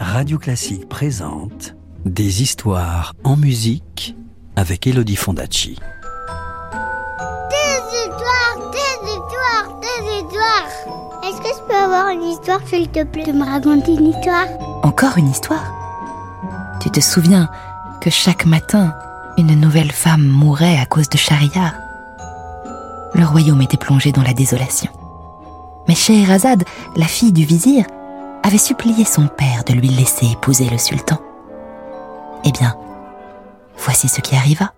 Radio Classique présente Des histoires en musique avec Elodie Fondacci. Des histoires, des histoires, des histoires. Est-ce que je peux avoir une histoire, s'il te plaît, de me raconter une histoire? Encore une histoire? Tu te souviens que chaque matin, une nouvelle femme mourait à cause de Shahriar Le royaume était plongé dans la désolation. Mais Scheherazade, la fille du vizir, avait supplié son père de lui laisser épouser le sultan. Eh bien, voici ce qui arriva.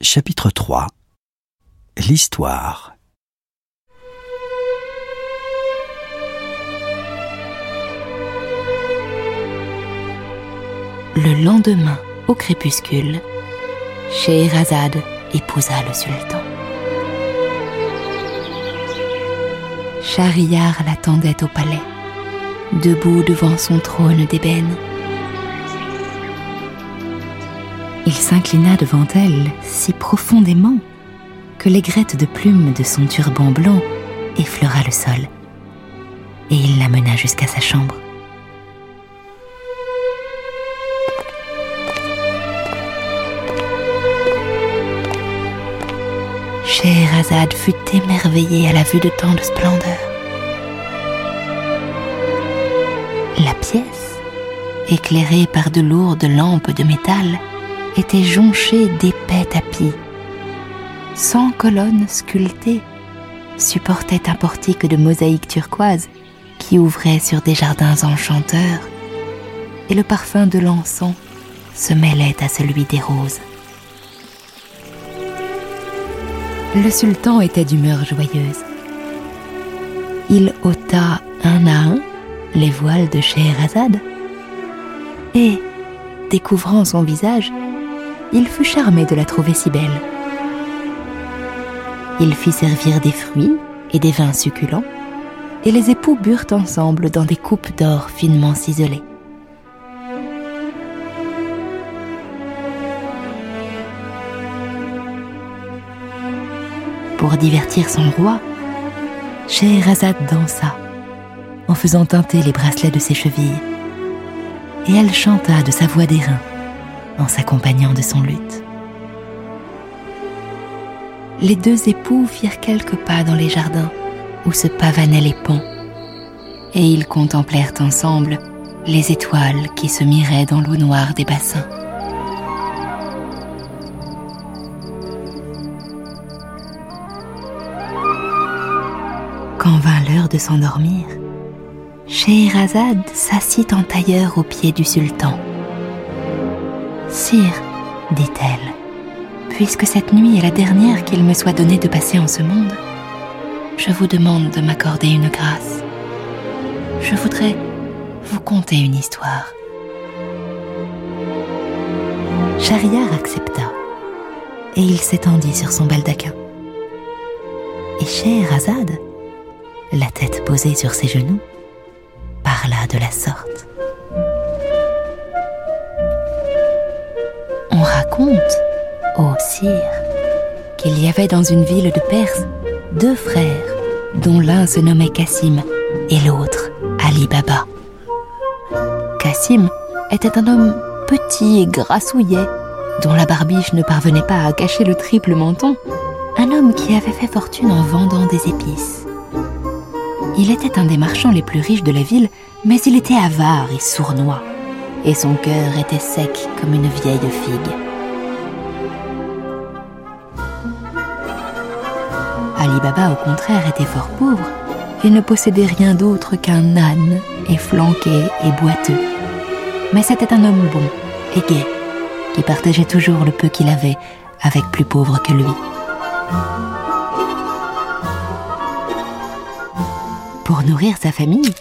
Chapitre 3 L'histoire Le lendemain, au crépuscule, Scheherazade épousa le sultan. Shahriar l'attendait au palais, debout devant son trône d'ébène. Il s'inclina devant elle si profondément que l'aigrette de plumes de son turban blanc effleura le sol, et il la mena jusqu'à sa chambre. Scheherazade fut émerveillée à la vue de tant de splendeur. La pièce, éclairée par de lourdes lampes de métal, était jonchée d'épais tapis. Cent colonnes sculptées supportaient un portique de mosaïque turquoise qui ouvrait sur des jardins enchanteurs, et le parfum de l'encens se mêlait à celui des roses. Le sultan était d'humeur joyeuse. Il ôta un à un les voiles de Scheherazade et, découvrant son visage, il fut charmé de la trouver si belle. Il fit servir des fruits et des vins succulents, et les époux burent ensemble dans des coupes d'or finement ciselées. Pour divertir son roi, Scheherazade dansa en faisant teinter les bracelets de ses chevilles. Et elle chanta de sa voix d'airain en s'accompagnant de son luth. Les deux époux firent quelques pas dans les jardins où se pavanaient les ponts, et ils contemplèrent ensemble les étoiles qui se miraient dans l'eau noire des bassins. Vint l'heure de s'endormir, Scheherazade s'assit en tailleur aux pieds du sultan. Sire, dit-elle, puisque cette nuit est la dernière qu'il me soit donné de passer en ce monde, je vous demande de m'accorder une grâce. Je voudrais vous conter une histoire. Shahriar accepta et il s'étendit sur son baldaquin. Et Scheherazade la tête posée sur ses genoux, parla de la sorte. On raconte, ô sire, qu'il y avait dans une ville de Perse deux frères, dont l'un se nommait Cassim et l'autre Ali Baba. Cassim était un homme petit et grassouillet, dont la barbiche ne parvenait pas à cacher le triple menton, un homme qui avait fait fortune en vendant des épices. Il était un des marchands les plus riches de la ville, mais il était avare et sournois, et son cœur était sec comme une vieille figue. Ali Baba, au contraire, était fort pauvre et ne possédait rien d'autre qu'un âne efflanqué et boiteux. Mais c'était un homme bon et gai, qui partageait toujours le peu qu'il avait avec plus pauvre que lui. Pour nourrir sa famille,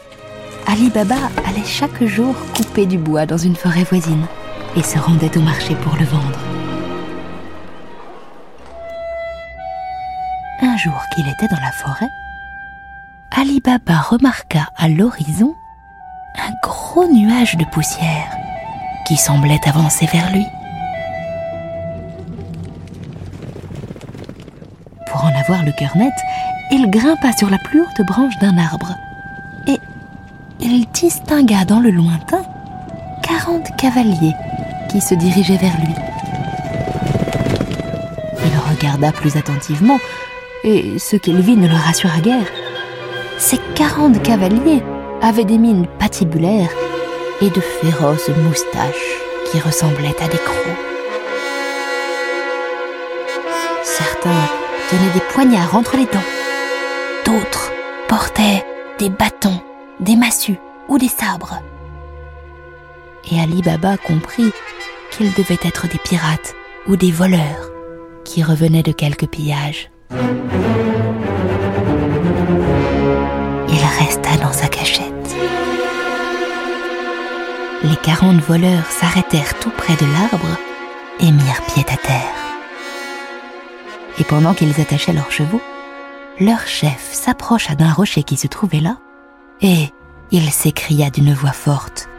Ali Baba allait chaque jour couper du bois dans une forêt voisine et se rendait au marché pour le vendre. Un jour qu'il était dans la forêt, Ali Baba remarqua à l'horizon un gros nuage de poussière qui semblait avancer vers lui. Pour en avoir le cœur net, il grimpa sur la plus haute branche d'un arbre et il distingua dans le lointain 40 cavaliers qui se dirigeaient vers lui. Il regarda plus attentivement, et ce qu'il vit ne le rassura guère. Ces 40 cavaliers avaient des mines patibulaires et de féroces moustaches qui ressemblaient à des crocs. Certains tenaient des poignards entre les dents. D'autres portaient des bâtons, des massues ou des sabres. Et Ali Baba comprit qu'ils devaient être des pirates ou des voleurs qui revenaient de quelques pillages. Il resta dans sa cachette. Les quarante voleurs s'arrêtèrent tout près de l'arbre et mirent pied à terre. Et pendant qu'ils attachaient leurs chevaux, leur chef s'approcha d'un rocher qui se trouvait là, et il s'écria d'une voix forte.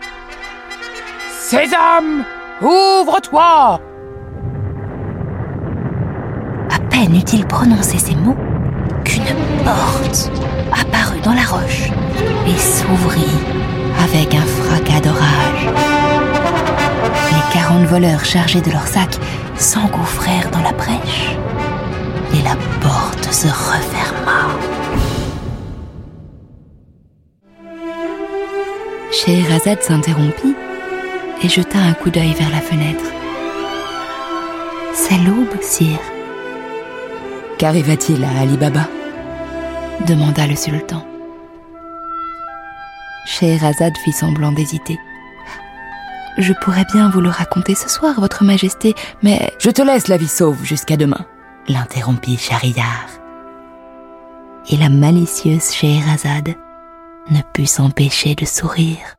Sésame, ouvre-toi À peine eut-il prononcé ces mots qu'une porte apparut dans la roche et s'ouvrit avec un fracas d'orage. Les quarante voleurs chargés de leurs sacs s'engouffrèrent dans la brèche et la porte se referma. Scheherazade s'interrompit et jeta un coup d'œil vers la fenêtre. C'est l'aube, sire. Qu'arriva-t-il à Ali Baba demanda le sultan. Scheherazade fit semblant d'hésiter. Je pourrais bien vous le raconter ce soir, Votre Majesté, mais... Je te laisse la vie sauve jusqu'à demain, l'interrompit Schahriar. Et la malicieuse Scheherazade ne put s'empêcher de sourire.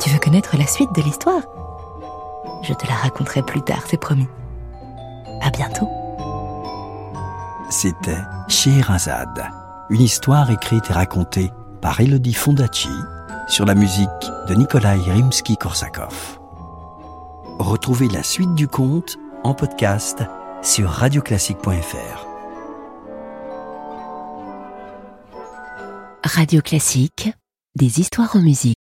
Tu veux connaître la suite de l'histoire? Je te la raconterai plus tard, c'est promis. À bientôt. C'était Scheherazade, une histoire écrite et racontée par Elodie Fondacci sur la musique de Nikolai Rimsky-Korsakov. Retrouvez la suite du conte en podcast sur radioclassique.fr. Radio Classique, des histoires en musique.